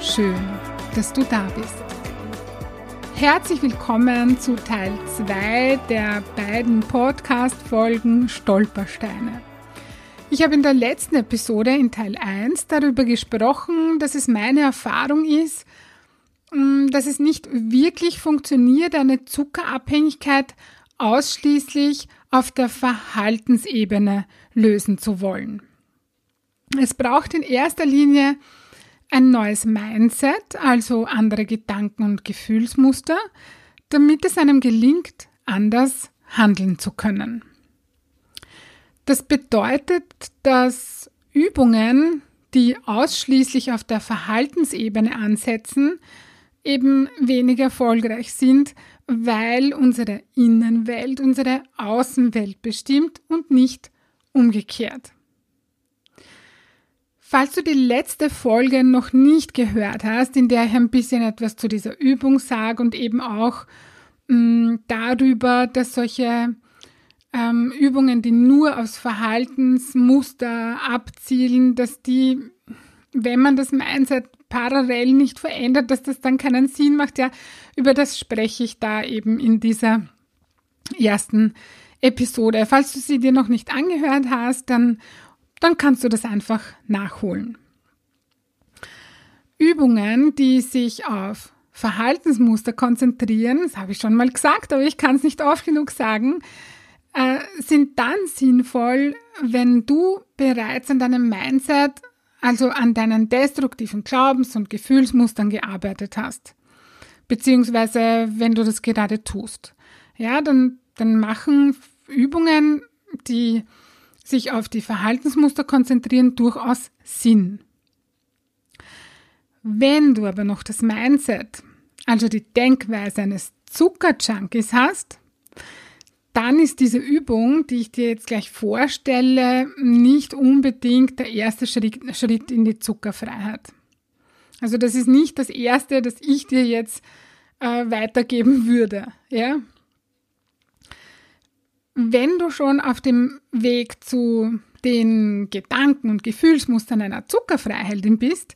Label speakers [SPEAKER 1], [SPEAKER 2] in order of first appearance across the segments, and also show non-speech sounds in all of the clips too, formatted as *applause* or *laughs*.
[SPEAKER 1] Schön, dass du da bist. Herzlich willkommen zu Teil 2 der beiden Podcast-Folgen Stolpersteine. Ich habe in der letzten Episode in Teil 1 darüber gesprochen, dass es meine Erfahrung ist, mm, dass es nicht wirklich funktioniert, eine Zuckerabhängigkeit ausschließlich auf der Verhaltensebene lösen zu wollen. Es braucht in erster Linie ein neues Mindset, also andere Gedanken und Gefühlsmuster, damit es einem gelingt, anders handeln zu können. Das bedeutet, dass Übungen, die ausschließlich auf der Verhaltensebene ansetzen, eben weniger erfolgreich sind, weil unsere Innenwelt unsere Außenwelt bestimmt und nicht umgekehrt. Falls du die letzte Folge noch nicht gehört hast, in der ich ein bisschen etwas zu dieser Übung sage und eben auch mh, mm, darüber, dass solche ähm, Übungen, die nur aufs Verhaltensmuster abzielen, dass die, wenn man das Mindset parallel nicht verändert, dass das dann keinen Sinn macht, ja, über das spreche ich da eben in dieser ersten Episode. Falls du sie dir noch nicht angehört hast, dann dann kannst du das einfach nachholen. Übungen, die sich auf Verhaltensmuster konzentrieren, das habe ich schon mal gesagt, aber ich kann es nicht oft genug sagen, äh, sind dann sinnvoll, wenn du bereits an deinem Mindset, also an deinen destruktiven Glaubens- und Gefühlsmustern gearbeitet hast. Beziehungsweise wenn du das gerade tust. Ja, dann, dann machen Übungen, die sich auf die Verhaltensmuster konzentrieren, durchaus Sinn. Wenn du aber noch das Mindset, also die Denkweise eines Zuckerjunkies hast, dann ist diese Übung, die ich dir jetzt gleich vorstelle, nicht unbedingt der erste Schritt in die Zuckerfreiheit. Also das ist nicht das erste, das ich dir jetzt äh, weitergeben würde. Ja? Wenn du schon auf dem Weg zu den Gedanken und Gefühlsmustern einer Zuckerfreiheldin bist,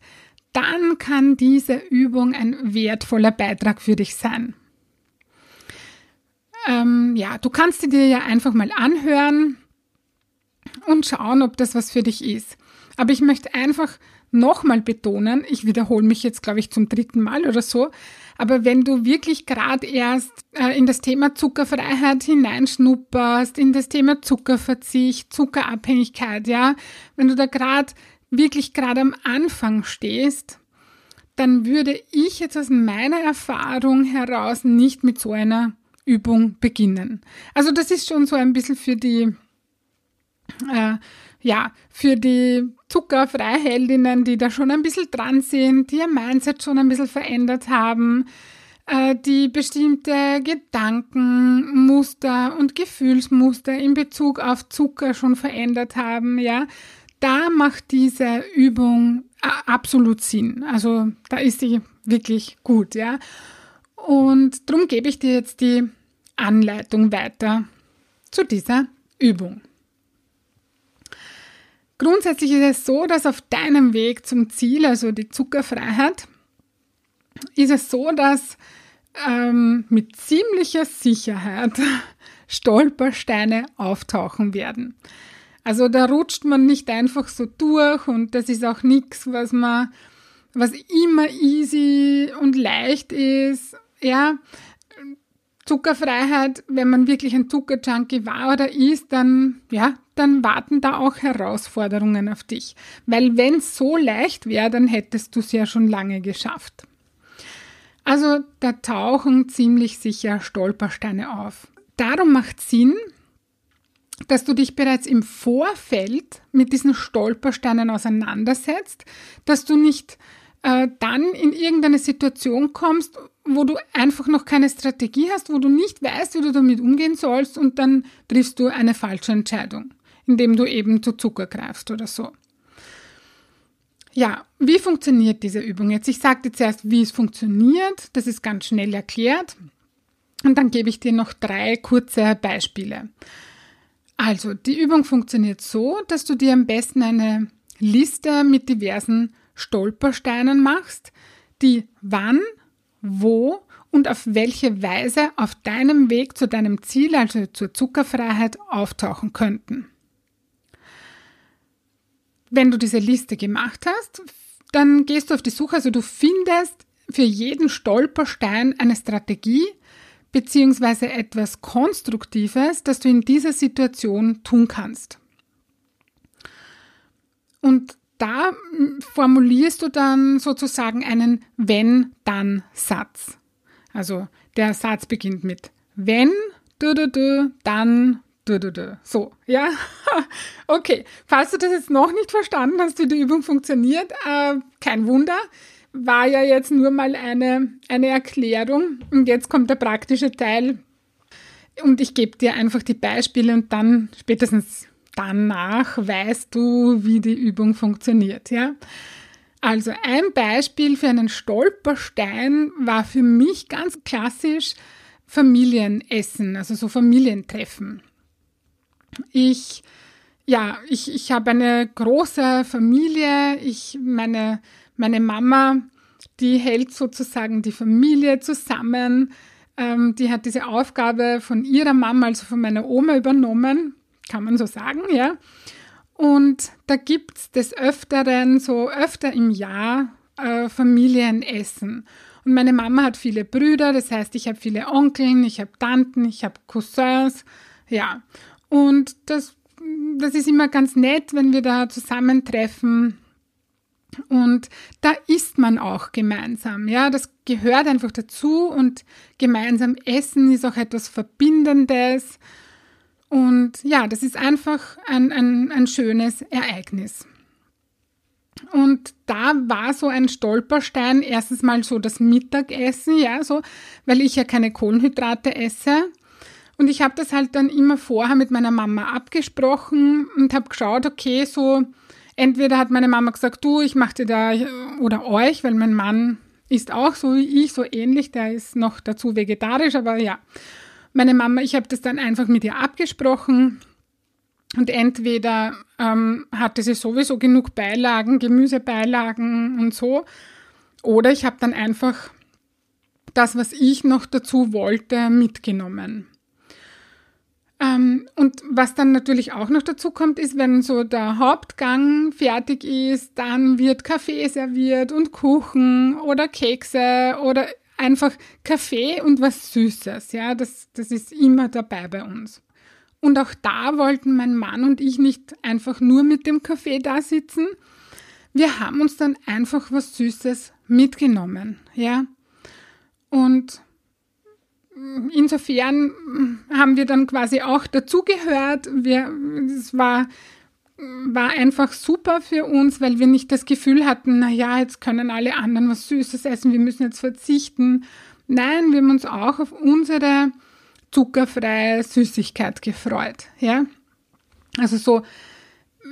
[SPEAKER 1] dann kann diese Übung ein wertvoller Beitrag für dich sein. Ähm, ja, du kannst sie dir ja einfach mal anhören und schauen, ob das was für dich ist. Aber ich möchte einfach nochmal betonen, ich wiederhole mich jetzt, glaube ich, zum dritten Mal oder so, aber wenn du wirklich gerade erst äh, in das Thema Zuckerfreiheit hineinschnupperst, in das Thema Zuckerverzicht, Zuckerabhängigkeit, ja, wenn du da gerade wirklich gerade am Anfang stehst, dann würde ich jetzt aus meiner Erfahrung heraus nicht mit so einer Übung beginnen. Also das ist schon so ein bisschen für die äh, ja, für die Zuckerfreiheldinnen, die da schon ein bisschen dran sind, die ihr Mindset schon ein bisschen verändert haben, äh, die bestimmte Gedanken, Muster und Gefühlsmuster in Bezug auf Zucker schon verändert haben, ja, da macht diese Übung äh, absolut Sinn. Also da ist sie wirklich gut, ja. Und darum gebe ich dir jetzt die Anleitung weiter zu dieser Übung. Grundsätzlich ist es so, dass auf deinem Weg zum Ziel, also die Zuckerfreiheit, ist es so, dass ähm, mit ziemlicher Sicherheit *laughs* Stolpersteine auftauchen werden. Also da rutscht man nicht einfach so durch und das ist auch nichts, was man, was immer easy und leicht ist. Ja, Zuckerfreiheit, wenn man wirklich ein Zuckerjunkie war oder ist, dann, ja, dann warten da auch Herausforderungen auf dich. Weil wenn es so leicht wäre, dann hättest du es ja schon lange geschafft. Also da tauchen ziemlich sicher Stolpersteine auf. Darum macht Sinn, dass du dich bereits im Vorfeld mit diesen Stolpersteinen auseinandersetzt, dass du nicht äh, dann in irgendeine Situation kommst, wo du einfach noch keine Strategie hast, wo du nicht weißt, wie du damit umgehen sollst und dann triffst du eine falsche Entscheidung, indem du eben zu Zucker greifst oder so. Ja, wie funktioniert diese Übung jetzt? Ich sage dir zuerst, wie es funktioniert. Das ist ganz schnell erklärt. Und dann gebe ich dir noch drei kurze Beispiele. Also, die Übung funktioniert so, dass du dir am besten eine Liste mit diversen Stolpersteinen machst, die wann, wo und auf welche Weise auf deinem Weg zu deinem Ziel, also zur Zuckerfreiheit, auftauchen könnten. Wenn du diese Liste gemacht hast, dann gehst du auf die Suche, also du findest für jeden Stolperstein eine Strategie beziehungsweise etwas Konstruktives, das du in dieser Situation tun kannst. Und da formulierst du dann sozusagen einen Wenn-Dann-Satz. Also der Satz beginnt mit Wenn, du, du, du, dann. So, ja? *laughs* okay, falls du das jetzt noch nicht verstanden hast, wie die Übung funktioniert, äh, kein Wunder. War ja jetzt nur mal eine, eine Erklärung und jetzt kommt der praktische Teil und ich gebe dir einfach die Beispiele und dann spätestens danach weißt du, wie die Übung funktioniert, ja. Also ein Beispiel für einen Stolperstein war für mich ganz klassisch Familienessen, also so Familientreffen. Ich, ja, ich, ich habe eine große Familie. Ich, meine, meine Mama, die hält sozusagen die Familie zusammen. Ähm, die hat diese Aufgabe von ihrer Mama, also von meiner Oma übernommen kann man so sagen, ja. Und da gibt es des Öfteren, so öfter im Jahr, äh, Familienessen. Und meine Mama hat viele Brüder, das heißt, ich habe viele Onkeln, ich habe Tanten, ich habe Cousins, ja. Und das, das ist immer ganz nett, wenn wir da zusammentreffen. Und da isst man auch gemeinsam, ja. Das gehört einfach dazu und gemeinsam essen ist auch etwas Verbindendes. Und ja, das ist einfach ein, ein, ein schönes Ereignis. Und da war so ein Stolperstein erstens mal so das Mittagessen, ja, so, weil ich ja keine Kohlenhydrate esse. Und ich habe das halt dann immer vorher mit meiner Mama abgesprochen und habe geschaut, okay, so entweder hat meine Mama gesagt, du, ich mache dir da oder euch, weil mein Mann ist auch so wie ich, so ähnlich, der ist noch dazu vegetarisch, aber ja. Meine Mama, ich habe das dann einfach mit ihr abgesprochen und entweder ähm, hatte sie sowieso genug Beilagen, Gemüsebeilagen und so, oder ich habe dann einfach das, was ich noch dazu wollte, mitgenommen. Ähm, und was dann natürlich auch noch dazu kommt, ist, wenn so der Hauptgang fertig ist, dann wird Kaffee serviert und Kuchen oder Kekse oder einfach Kaffee und was Süßes. Ja, das, das ist immer dabei bei uns. Und auch da wollten mein Mann und ich nicht einfach nur mit dem Kaffee da sitzen. Wir haben uns dann einfach was Süßes mitgenommen. Ja, und insofern haben wir dann quasi auch dazugehört. Wir, es war war einfach super für uns, weil wir nicht das Gefühl hatten, na ja, jetzt können alle anderen was Süßes essen, wir müssen jetzt verzichten. Nein, wir haben uns auch auf unsere zuckerfreie Süßigkeit gefreut, ja. Also so,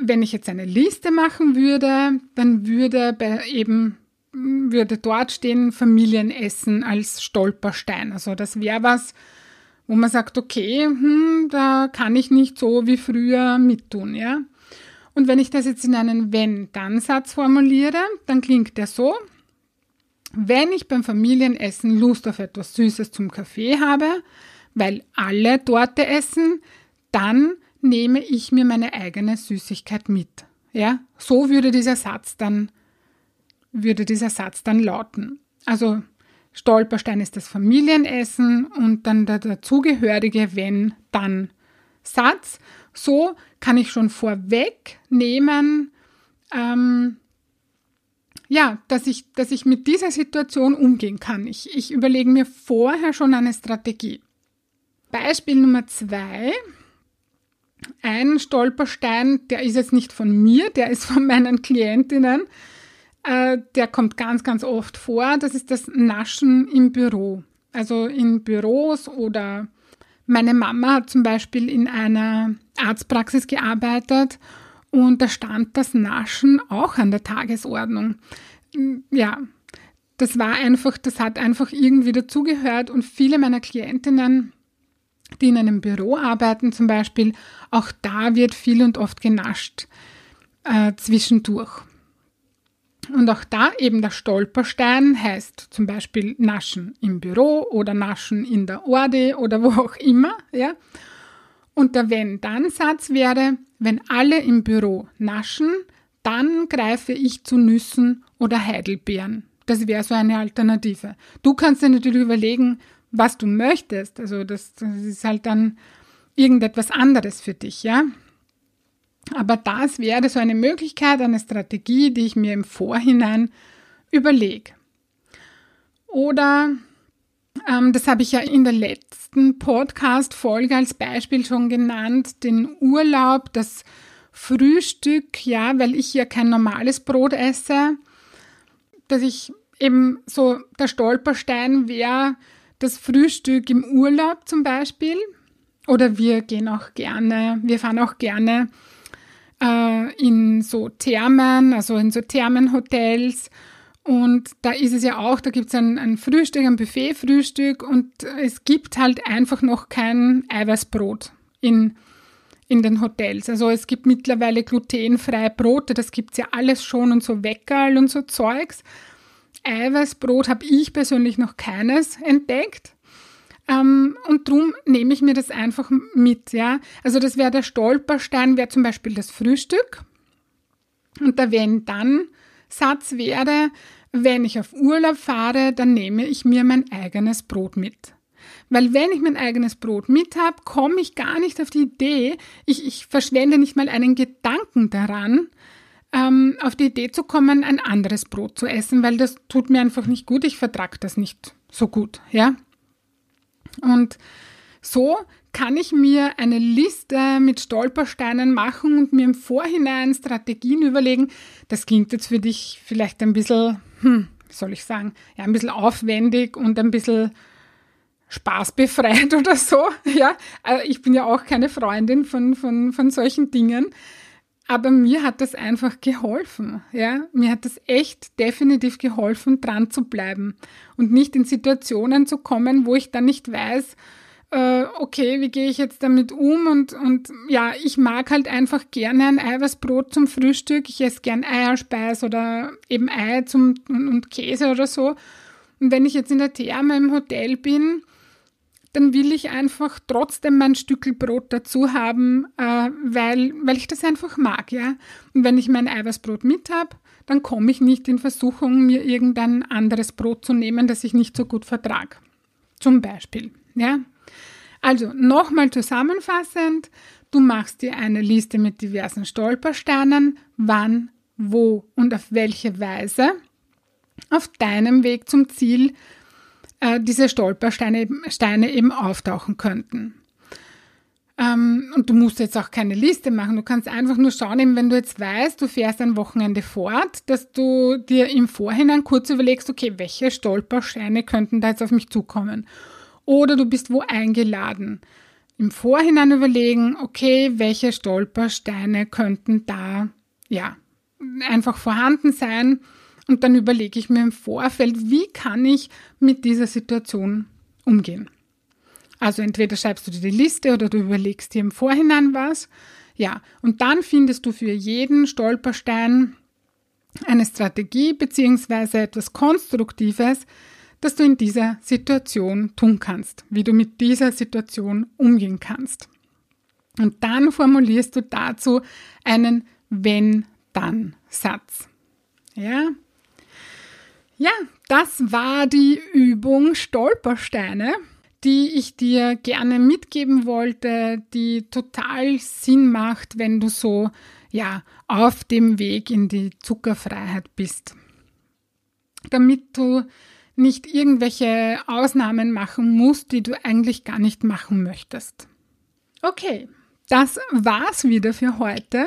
[SPEAKER 1] wenn ich jetzt eine Liste machen würde, dann würde eben würde dort stehen Familienessen als Stolperstein. Also das wäre was, wo man sagt, okay, hm, da kann ich nicht so wie früher mittun, ja. Und wenn ich das jetzt in einen Wenn-Dann-Satz formuliere, dann klingt der so. Wenn ich beim Familienessen Lust auf etwas Süßes zum Kaffee habe, weil alle Torte essen, dann nehme ich mir meine eigene Süßigkeit mit. Ja, so würde dieser Satz dann, würde dieser Satz dann lauten. Also, Stolperstein ist das Familienessen und dann der dazugehörige Wenn-Dann-Satz. So kann ich schon vorwegnehmen, ähm, ja, dass ich, dass ich mit dieser Situation umgehen kann. Ich, ich überlege mir vorher schon eine Strategie. Beispiel Nummer zwei. Ein Stolperstein, der ist jetzt nicht von mir, der ist von meinen Klientinnen. äh, der kommt ganz, ganz oft vor. Das ist das Naschen im Büro. Also in Büros oder meine Mama hat zum Beispiel in einer Arztpraxis gearbeitet und da stand das Naschen auch an der Tagesordnung. Ja, das war einfach, das hat einfach irgendwie dazugehört und viele meiner Klientinnen, die in einem Büro arbeiten zum Beispiel, auch da wird viel und oft genascht äh, zwischendurch. Und auch da eben der Stolperstein heißt zum Beispiel Naschen im Büro oder Naschen in der Orde oder wo auch immer. Ja? Und der Wenn-Dann-Satz wäre, wenn alle im Büro naschen, dann greife ich zu Nüssen oder Heidelbeeren. Das wäre so eine Alternative. Du kannst dir natürlich überlegen, was du möchtest. Also das, das ist halt dann irgendetwas anderes für dich, ja. Aber das wäre so eine Möglichkeit, eine Strategie, die ich mir im Vorhinein überlege. Oder, ähm, das habe ich ja in der letzten Podcast-Folge als Beispiel schon genannt, den Urlaub, das Frühstück, ja, weil ich ja kein normales Brot esse, dass ich eben so der Stolperstein wäre, das Frühstück im Urlaub zum Beispiel. Oder wir gehen auch gerne, wir fahren auch gerne äh, in so Thermen, also in so Thermenhotels. Und da ist es ja auch, da gibt es ein, ein Frühstück, ein Buffet-Frühstück und es gibt halt einfach noch kein Eiweißbrot in, in den Hotels. Also es gibt mittlerweile glutenfreie Brote, das gibt es ja alles schon und so Weckerl und so Zeugs. Eiweißbrot habe ich persönlich noch keines entdeckt. Ähm, und darum nehme ich mir das einfach mit, ja. Also das wäre der Stolperstein, wäre zum Beispiel das Frühstück. Und der Wenn-Dann-Satz wäre, wenn ich auf Urlaub fahre, dann nehme ich mir mein eigenes Brot mit. Weil wenn ich mein eigenes Brot mit habe, komme ich gar nicht auf die Idee, ich, ich verschwende nicht mal einen Gedanken daran, ähm, auf die Idee zu kommen, ein anderes Brot zu essen, weil das tut mir einfach nicht gut, ich vertrage das nicht so gut, ja. Und so kann ich mir eine Liste mit Stolpersteinen machen und mir im Vorhinein Strategien überlegen. Das klingt jetzt für dich vielleicht ein bisschen, hm, wie soll ich sagen, ja, ein bisschen aufwendig und ein bisschen spaßbefreit *laughs* oder so. Ja, äh, ich bin ja auch keine Freundin von, von, von solchen Dingen. Aber mir hat das einfach geholfen, ja. Mir hat das echt definitiv geholfen, dran zu bleiben und nicht in Situationen zu kommen, wo ich dann nicht weiß, äh, okay, wie gehe ich jetzt damit um? Und, und ja, ich mag halt einfach gerne ein Eiweißbrot zum Frühstück. Ich esse gern Eierspeis oder eben Ei zum, und, und Käse oder so. Und wenn ich jetzt in der Therme im Hotel bin, dann will ich einfach trotzdem mein Stückel Brot dazu haben, äh, weil, weil ich das einfach mag, ja. Und wenn ich mein Eiweißbrot mit habe, dann komme ich nicht in Versuchung, mir irgendein anderes Brot zu nehmen, das ich nicht so gut vertrage. Zum Beispiel, ja. Also nochmal zusammenfassend, du machst dir eine Liste mit diversen Stolpersteinen, wann, wo und auf welche Weise auf deinem Weg zum Ziel äh, diese Stolpersteine Steine eben auftauchen könnten. Ähm, und du musst jetzt auch keine Liste machen. Du kannst einfach nur schauen, eben wenn du jetzt weißt, du fährst ein Wochenende fort, dass du dir im Vorhinein kurz überlegst, okay, welche Stolpersteine könnten da jetzt auf mich zukommen? Oder du bist wo eingeladen. Im Vorhinein überlegen, okay, welche Stolpersteine könnten da, ja, einfach vorhanden sein und dann überlege ich mir im Vorfeld, wie kann ich mit dieser Situation umgehen. Also entweder schreibst du dir die Liste oder du überlegst dir im Vorhinein was. Ja, und dann findest du für jeden Stolperstein eine Strategie bzw. etwas Konstruktives, das du in dieser Situation tun kannst, wie du mit dieser Situation umgehen kannst. Und dann formulierst du dazu einen Wenn-Dann-Satz. Ja, ja, das war die Übung Stolpersteine, die ich dir gerne mitgeben wollte, die total Sinn macht, wenn du so, ja, auf dem Weg in die Zuckerfreiheit bist. Damit du nicht irgendwelche Ausnahmen machen musst, die du eigentlich gar nicht machen möchtest. Okay, das war's wieder für heute.